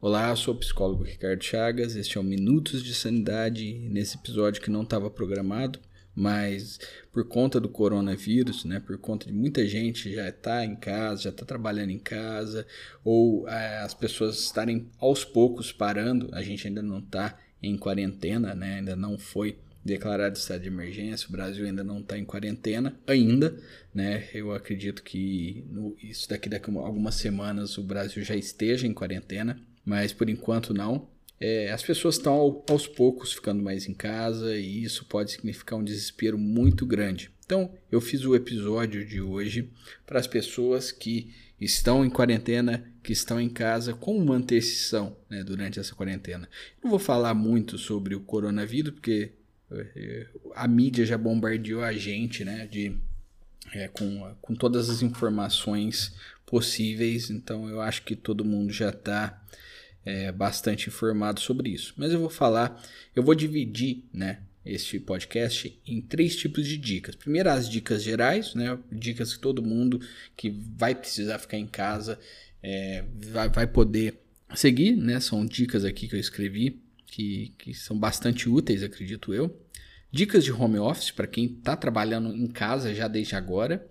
Olá, sou o psicólogo Ricardo Chagas. Este é o Minutos de Sanidade. Nesse episódio que não estava programado, mas por conta do coronavírus, né, por conta de muita gente já está em casa, já está trabalhando em casa, ou é, as pessoas estarem aos poucos parando, a gente ainda não está em quarentena, né, ainda não foi declarado estado de emergência, o Brasil ainda não está em quarentena, ainda, né? Eu acredito que no, isso daqui, daqui a algumas semanas o Brasil já esteja em quarentena, mas por enquanto não. É, as pessoas estão ao, aos poucos ficando mais em casa e isso pode significar um desespero muito grande. Então, eu fiz o episódio de hoje para as pessoas que estão em quarentena, que estão em casa, como manter-se são né, durante essa quarentena. Não vou falar muito sobre o coronavírus, porque é, a mídia já bombardeou a gente né, de, é, com, com todas as informações possíveis, então eu acho que todo mundo já está é, bastante informado sobre isso. Mas eu vou falar, eu vou dividir, né, este podcast em três tipos de dicas. Primeiro, as dicas gerais, né, dicas que todo mundo que vai precisar ficar em casa é, vai, vai poder seguir, né, são dicas aqui que eu escrevi que, que são bastante úteis, acredito eu. Dicas de home office para quem está trabalhando em casa já desde agora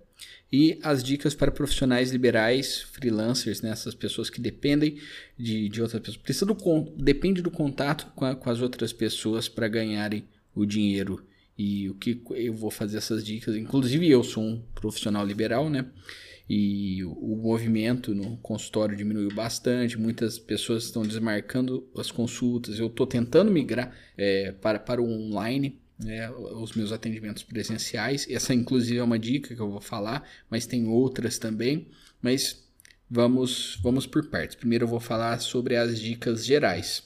e as dicas para profissionais liberais, freelancers, né? essas pessoas que dependem de, de outras pessoas. Precisa do, depende do contato com, a, com as outras pessoas para ganharem o dinheiro. E o que eu vou fazer essas dicas. Inclusive, eu sou um profissional liberal, né? E o movimento no consultório diminuiu bastante, muitas pessoas estão desmarcando as consultas. Eu estou tentando migrar é, para, para o online, né, os meus atendimentos presenciais. Essa, inclusive, é uma dica que eu vou falar, mas tem outras também. Mas vamos, vamos por partes. Primeiro, eu vou falar sobre as dicas gerais.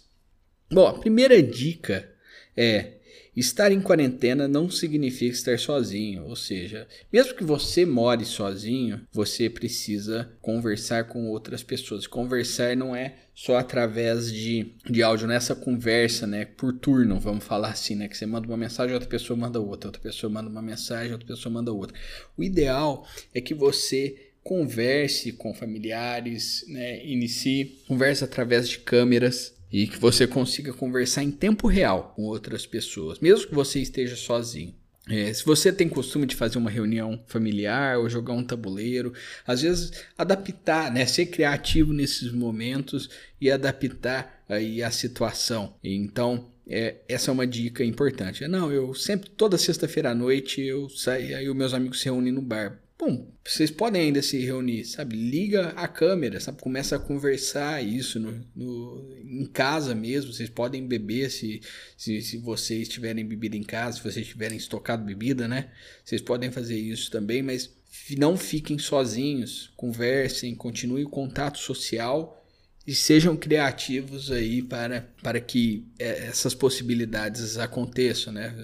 Bom, a primeira dica é Estar em quarentena não significa estar sozinho, ou seja, mesmo que você more sozinho, você precisa conversar com outras pessoas. Conversar não é só através de, de áudio, nessa conversa, né, por turno, vamos falar assim, né, que você manda uma mensagem, outra pessoa manda outra, outra pessoa manda uma mensagem, outra pessoa manda outra. O ideal é que você converse com familiares, né, inicie conversa através de câmeras, e que você consiga conversar em tempo real com outras pessoas, mesmo que você esteja sozinho. É, se você tem costume de fazer uma reunião familiar ou jogar um tabuleiro, às vezes adaptar, né, ser criativo nesses momentos e adaptar aí a situação. Então, é, essa é uma dica importante. Não, eu sempre toda sexta-feira à noite eu saio, aí os meus amigos se reúnem no bar. Bom, vocês podem ainda se reunir, sabe? Liga a câmera, sabe? Começa a conversar isso no, no em casa mesmo. Vocês podem beber se, se, se vocês tiverem bebida em casa, se vocês tiverem estocado bebida, né? Vocês podem fazer isso também, mas não fiquem sozinhos. Conversem, continue o contato social e sejam criativos aí para, para que é, essas possibilidades aconteçam, né?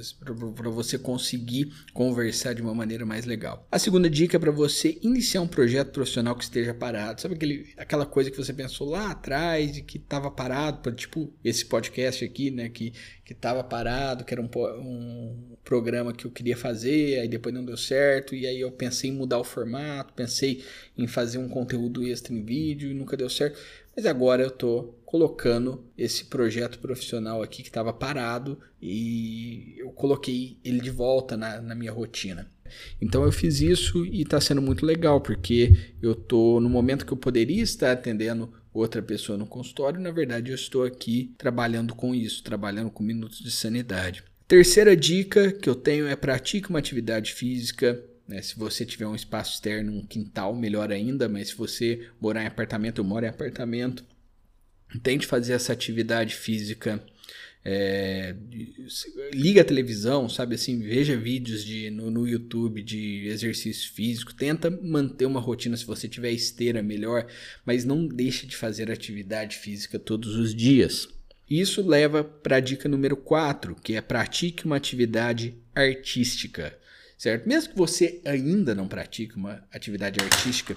Para você conseguir conversar de uma maneira mais legal. A segunda dica é para você iniciar um projeto profissional que esteja parado. Sabe aquele, aquela coisa que você pensou lá atrás e que estava parado, para tipo esse podcast aqui, né? Que que estava parado, que era um, um programa que eu queria fazer, aí depois não deu certo, e aí eu pensei em mudar o formato, pensei em fazer um conteúdo extra em vídeo e nunca deu certo. Mas agora eu estou colocando esse projeto profissional aqui que estava parado e eu coloquei ele de volta na, na minha rotina. Então eu fiz isso e está sendo muito legal, porque eu estou no momento que eu poderia estar atendendo outra pessoa no consultório, na verdade eu estou aqui trabalhando com isso, trabalhando com minutos de sanidade. Terceira dica que eu tenho é pratique uma atividade física né? Se você tiver um espaço externo, um quintal, melhor ainda, mas se você morar em apartamento, eu moro em apartamento, tente fazer essa atividade física. É, liga a televisão, sabe assim, veja vídeos de, no, no, YouTube de exercício físico, tenta manter uma rotina se você tiver esteira melhor, mas não deixe de fazer atividade física todos os dias. Isso leva para a dica número 4, que é pratique uma atividade artística certo? Mesmo que você ainda não pratique uma atividade artística,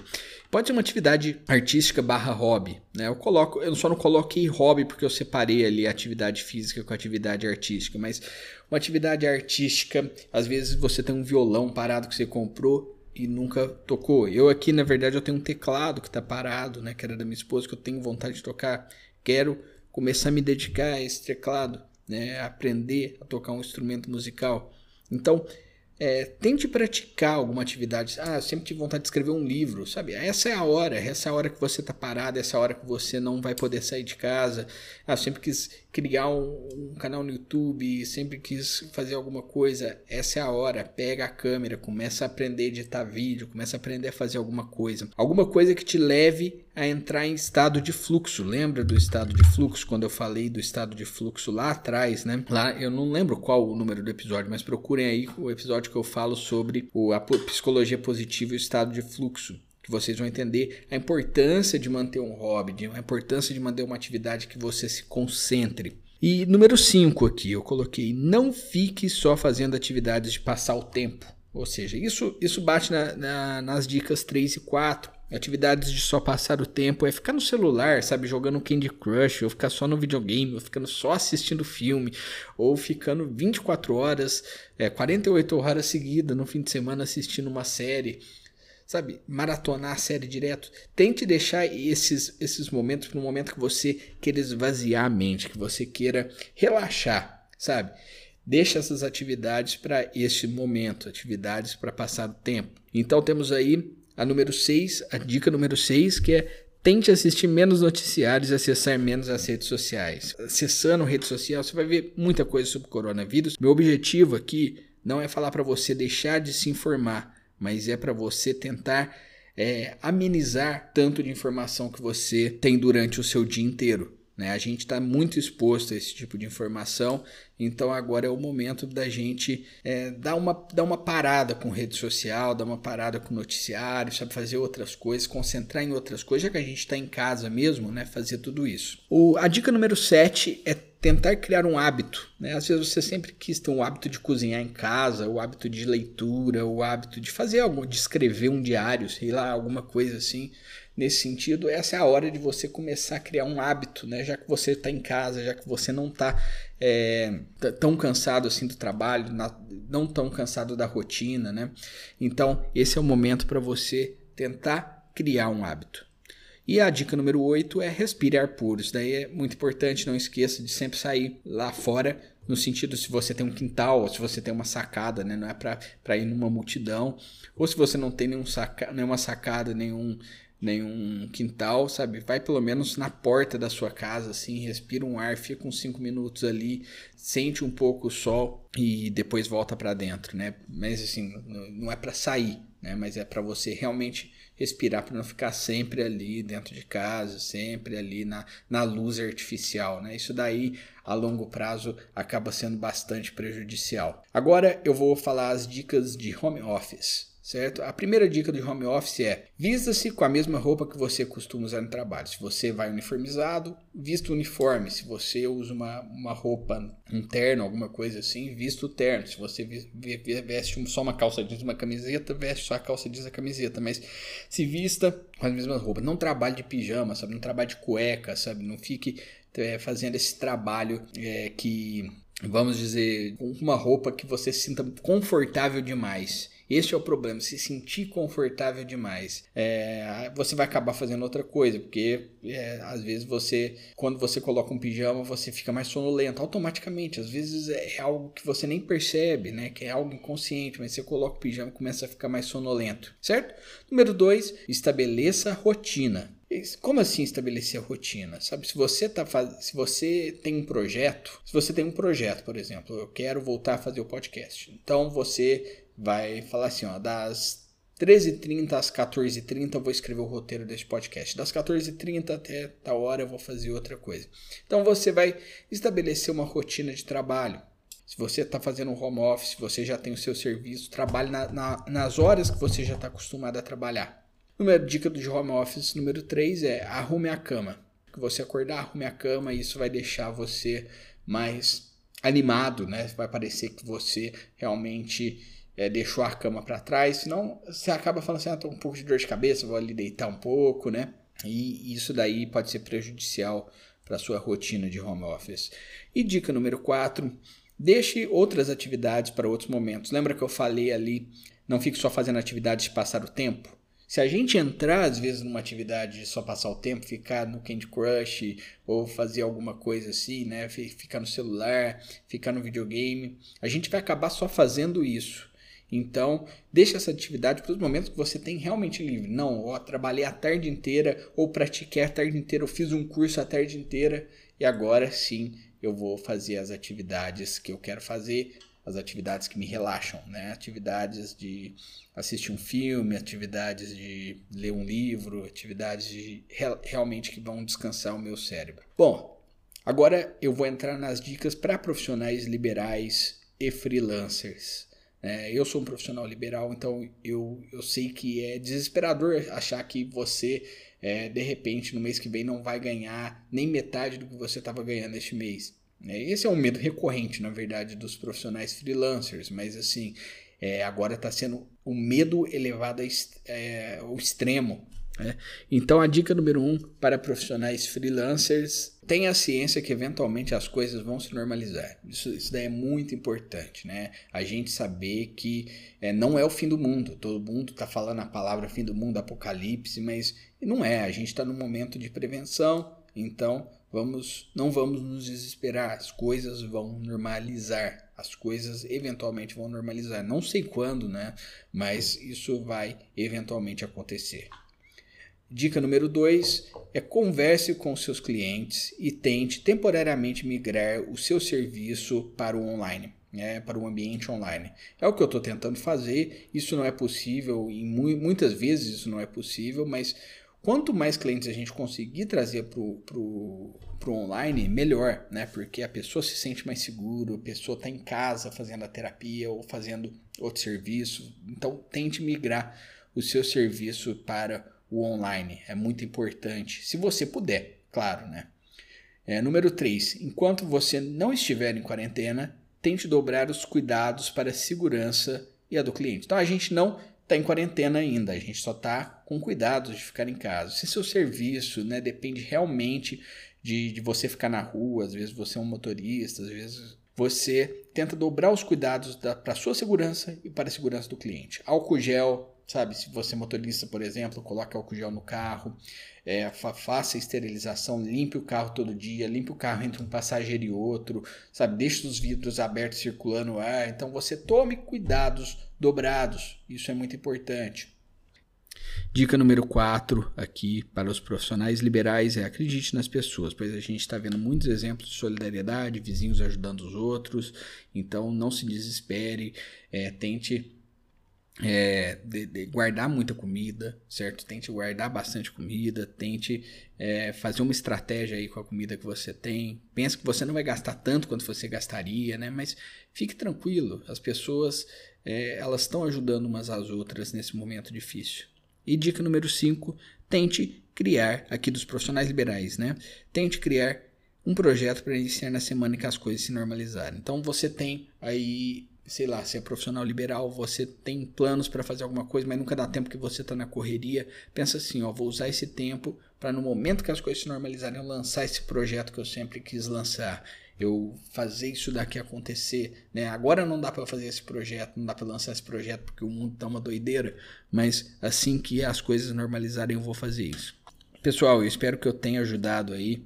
pode ser uma atividade artística barra hobby, né? Eu coloco, eu só não coloquei hobby porque eu separei ali a atividade física com a atividade artística, mas uma atividade artística, às vezes você tem um violão parado que você comprou e nunca tocou. Eu aqui, na verdade, eu tenho um teclado que está parado, né, que era da minha esposa, que eu tenho vontade de tocar quero começar a me dedicar a esse teclado, né? aprender a tocar um instrumento musical. Então, é, tente praticar alguma atividade. Ah, eu sempre tive vontade de escrever um livro, sabe? Essa é a hora, essa é a hora que você está parado, essa é a hora que você não vai poder sair de casa. Ah, eu sempre quis criar um, um, canal no YouTube, sempre quis fazer alguma coisa. Essa é a hora. Pega a câmera, começa a aprender a editar vídeo, começa a aprender a fazer alguma coisa. Alguma coisa que te leve a entrar em estado de fluxo. Lembra do estado de fluxo quando eu falei do estado de fluxo lá atrás, né? Lá eu não lembro qual o número do episódio, mas procurem aí o episódio que eu falo sobre a psicologia positiva e o estado de fluxo vocês vão entender a importância de manter um hobby, a importância de manter uma atividade que você se concentre. E número 5 aqui, eu coloquei: não fique só fazendo atividades de passar o tempo. Ou seja, isso, isso bate na, na, nas dicas 3 e 4. Atividades de só passar o tempo é ficar no celular, sabe, jogando Candy Crush, ou ficar só no videogame, ou ficando só assistindo filme, ou ficando 24 horas, é, 48 horas seguidas no fim de semana assistindo uma série sabe, maratonar a série direto. Tente deixar esses, esses momentos para um momento que você queira esvaziar a mente, que você queira relaxar, sabe? Deixa essas atividades para este momento, atividades para passar o tempo. Então temos aí a número 6, a dica número 6, que é tente assistir menos noticiários e acessar menos as redes sociais. Acessando rede social, você vai ver muita coisa sobre coronavírus. Meu objetivo aqui não é falar para você deixar de se informar, mas é para você tentar é, amenizar tanto de informação que você tem durante o seu dia inteiro. Né? A gente está muito exposto a esse tipo de informação, então agora é o momento da gente é, dar, uma, dar uma parada com rede social, dar uma parada com noticiário, sabe, fazer outras coisas, concentrar em outras coisas, já que a gente está em casa mesmo, né? fazer tudo isso. O, a dica número 7 é tentar criar um hábito. Né? Às vezes você sempre quis ter um hábito de cozinhar em casa, o hábito de leitura, o hábito de fazer algo, de escrever um diário, sei lá, alguma coisa assim. Nesse sentido, essa é a hora de você começar a criar um hábito, né? Já que você está em casa, já que você não está é, tão cansado assim do trabalho, não tão cansado da rotina, né? Então, esse é o momento para você tentar criar um hábito. E a dica número 8 é respire ar puro. Isso daí é muito importante, não esqueça de sempre sair lá fora, no sentido se você tem um quintal, ou se você tem uma sacada, né? não é para ir numa multidão, ou se você não tem nenhum saca, nenhuma sacada, nenhum, nenhum quintal, sabe? Vai pelo menos na porta da sua casa, assim, respira um ar, fica uns 5 minutos ali, sente um pouco o sol e depois volta para dentro, né? Mas assim, não é para sair, né? Mas é para você realmente respirar para não ficar sempre ali dentro de casa, sempre ali na, na luz artificial, né? Isso daí a longo prazo acaba sendo bastante prejudicial. Agora eu vou falar as dicas de home office certo? A primeira dica de home office é: vista-se com a mesma roupa que você costuma usar no trabalho. Se você vai uniformizado, vista o uniforme. Se você usa uma, uma roupa, terno, alguma coisa assim, vista o terno. Se você veste só uma calça jeans, uma camiseta, veste só a calça jeans, a camiseta. Mas se vista com as mesmas roupas. Não trabalhe de pijama, sabe? Não trabalhe de cueca, sabe? Não fique é, fazendo esse trabalho é, que vamos dizer, com uma roupa que você sinta confortável demais. Este é o problema, se sentir confortável demais. É, você vai acabar fazendo outra coisa, porque é, às vezes você, quando você coloca um pijama, você fica mais sonolento automaticamente. Às vezes é algo que você nem percebe, né? Que é algo inconsciente, mas você coloca o pijama e começa a ficar mais sonolento, certo? Número 2, estabeleça rotina. Como assim estabelecer a rotina? Sabe, se você tá faz... se você tem um projeto, se você tem um projeto, por exemplo, eu quero voltar a fazer o podcast. Então você vai falar assim, ó, das 13h30 às 14h30 eu vou escrever o roteiro deste podcast. Das 14h30 até tal hora eu vou fazer outra coisa. Então você vai estabelecer uma rotina de trabalho. Se você está fazendo um home office, você já tem o seu serviço, trabalhe na, na, nas horas que você já está acostumado a trabalhar. Número dica do home office número 3 é arrume a cama. Que você acordar, arrume a cama e isso vai deixar você mais animado, né? Vai parecer que você realmente é, deixou a cama para trás, senão você acaba falando assim, ah, tô um pouco de dor de cabeça, vou ali deitar um pouco, né? E isso daí pode ser prejudicial para sua rotina de home office. E dica número 4, deixe outras atividades para outros momentos. Lembra que eu falei ali, não fique só fazendo atividades de passar o tempo? Se a gente entrar, às vezes, numa atividade de só passar o tempo, ficar no Candy Crush ou fazer alguma coisa assim, né? Ficar no celular, ficar no videogame, a gente vai acabar só fazendo isso. Então, deixa essa atividade para os momentos que você tem realmente livre. Não, ó, trabalhei a tarde inteira ou pratiquei a tarde inteira, ou fiz um curso a tarde inteira e agora sim eu vou fazer as atividades que eu quero fazer as atividades que me relaxam, né? Atividades de assistir um filme, atividades de ler um livro, atividades de realmente que vão descansar o meu cérebro. Bom, agora eu vou entrar nas dicas para profissionais liberais e freelancers. É, eu sou um profissional liberal, então eu, eu sei que é desesperador achar que você, é, de repente, no mês que vem não vai ganhar nem metade do que você estava ganhando este mês. É, esse é um medo recorrente, na verdade, dos profissionais freelancers, mas assim, é, agora está sendo o medo elevado é, ao extremo. Né? Então, a dica número um para profissionais freelancers: tenha ciência que eventualmente as coisas vão se normalizar. Isso, isso daí é muito importante, né? A gente saber que é, não é o fim do mundo. Todo mundo está falando a palavra fim do mundo, apocalipse, mas não é. A gente está num momento de prevenção, então Vamos, não vamos nos desesperar, as coisas vão normalizar, as coisas eventualmente vão normalizar. Não sei quando, né? Mas isso vai eventualmente acontecer. Dica número 2 é converse com seus clientes e tente temporariamente migrar o seu serviço para o online. Né, para o ambiente online. É o que eu estou tentando fazer. Isso não é possível, e muitas vezes isso não é possível, mas Quanto mais clientes a gente conseguir trazer para o online, melhor, né? Porque a pessoa se sente mais seguro, a pessoa está em casa fazendo a terapia ou fazendo outro serviço. Então, tente migrar o seu serviço para o online. É muito importante, se você puder, claro, né? É, número 3. Enquanto você não estiver em quarentena, tente dobrar os cuidados para a segurança e a do cliente. Então, a gente não está em quarentena ainda, a gente só está com cuidado de ficar em casa. Se seu serviço né, depende realmente de, de você ficar na rua, às vezes você é um motorista, às vezes você tenta dobrar os cuidados para a sua segurança e para a segurança do cliente. Álcool gel, sabe? Se você é motorista, por exemplo, coloque álcool gel no carro, é, fa faça a esterilização, limpe o carro todo dia, limpe o carro entre um passageiro e outro, sabe? Deixe os vidros abertos circulando o ar. Então você tome cuidados dobrados. Isso é muito importante. Dica número 4 aqui para os profissionais liberais é acredite nas pessoas, pois a gente está vendo muitos exemplos de solidariedade, vizinhos ajudando os outros, então não se desespere, é, tente é, de, de guardar muita comida, certo? Tente guardar bastante comida, tente é, fazer uma estratégia aí com a comida que você tem. Pensa que você não vai gastar tanto quanto você gastaria, né? Mas fique tranquilo, as pessoas é, elas estão ajudando umas às outras nesse momento difícil. E dica número 5, tente criar, aqui dos profissionais liberais, né? Tente criar um projeto para iniciar na semana que as coisas se normalizarem. Então você tem aí, sei lá, se é profissional liberal, você tem planos para fazer alguma coisa, mas nunca dá tempo que você está na correria. Pensa assim, ó, vou usar esse tempo para no momento que as coisas se normalizarem eu lançar esse projeto que eu sempre quis lançar eu fazer isso daqui acontecer, né? Agora não dá para fazer esse projeto, não dá para lançar esse projeto porque o mundo tá uma doideira, mas assim que as coisas normalizarem eu vou fazer isso. Pessoal, eu espero que eu tenha ajudado aí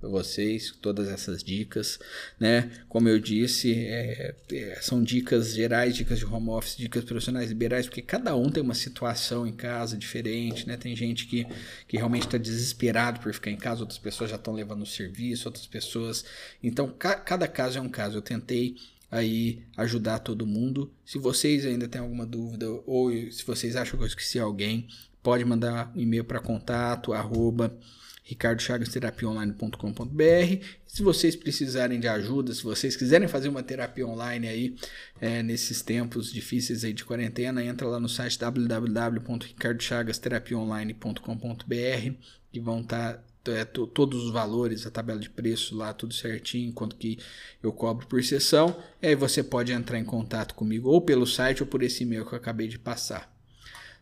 para vocês todas essas dicas, né? Como eu disse, é, é, são dicas gerais, dicas de home office, dicas profissionais liberais, porque cada um tem uma situação em casa diferente, né? Tem gente que, que realmente está desesperado por ficar em casa, outras pessoas já estão levando o serviço, outras pessoas. Então, ca cada caso é um caso. Eu tentei aí ajudar todo mundo. Se vocês ainda têm alguma dúvida ou se vocês acham que eu esqueci alguém, pode mandar um e-mail para contato arroba ricardochavasterapiaonline.com.br. Se vocês precisarem de ajuda, se vocês quiserem fazer uma terapia online aí é, nesses tempos difíceis aí de quarentena, entra lá no site www.ricardochavasterapiaonline.com.br e vão estar tá, é, todos os valores, a tabela de preço lá, tudo certinho, quanto que eu cobro por sessão. E aí você pode entrar em contato comigo ou pelo site ou por esse e-mail que eu acabei de passar.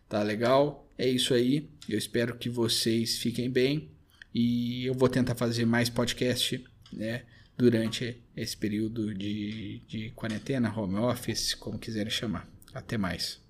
Tá legal? É isso aí. Eu espero que vocês fiquem bem e eu vou tentar fazer mais podcast né, durante esse período de, de quarentena, home office, como quiserem chamar. Até mais.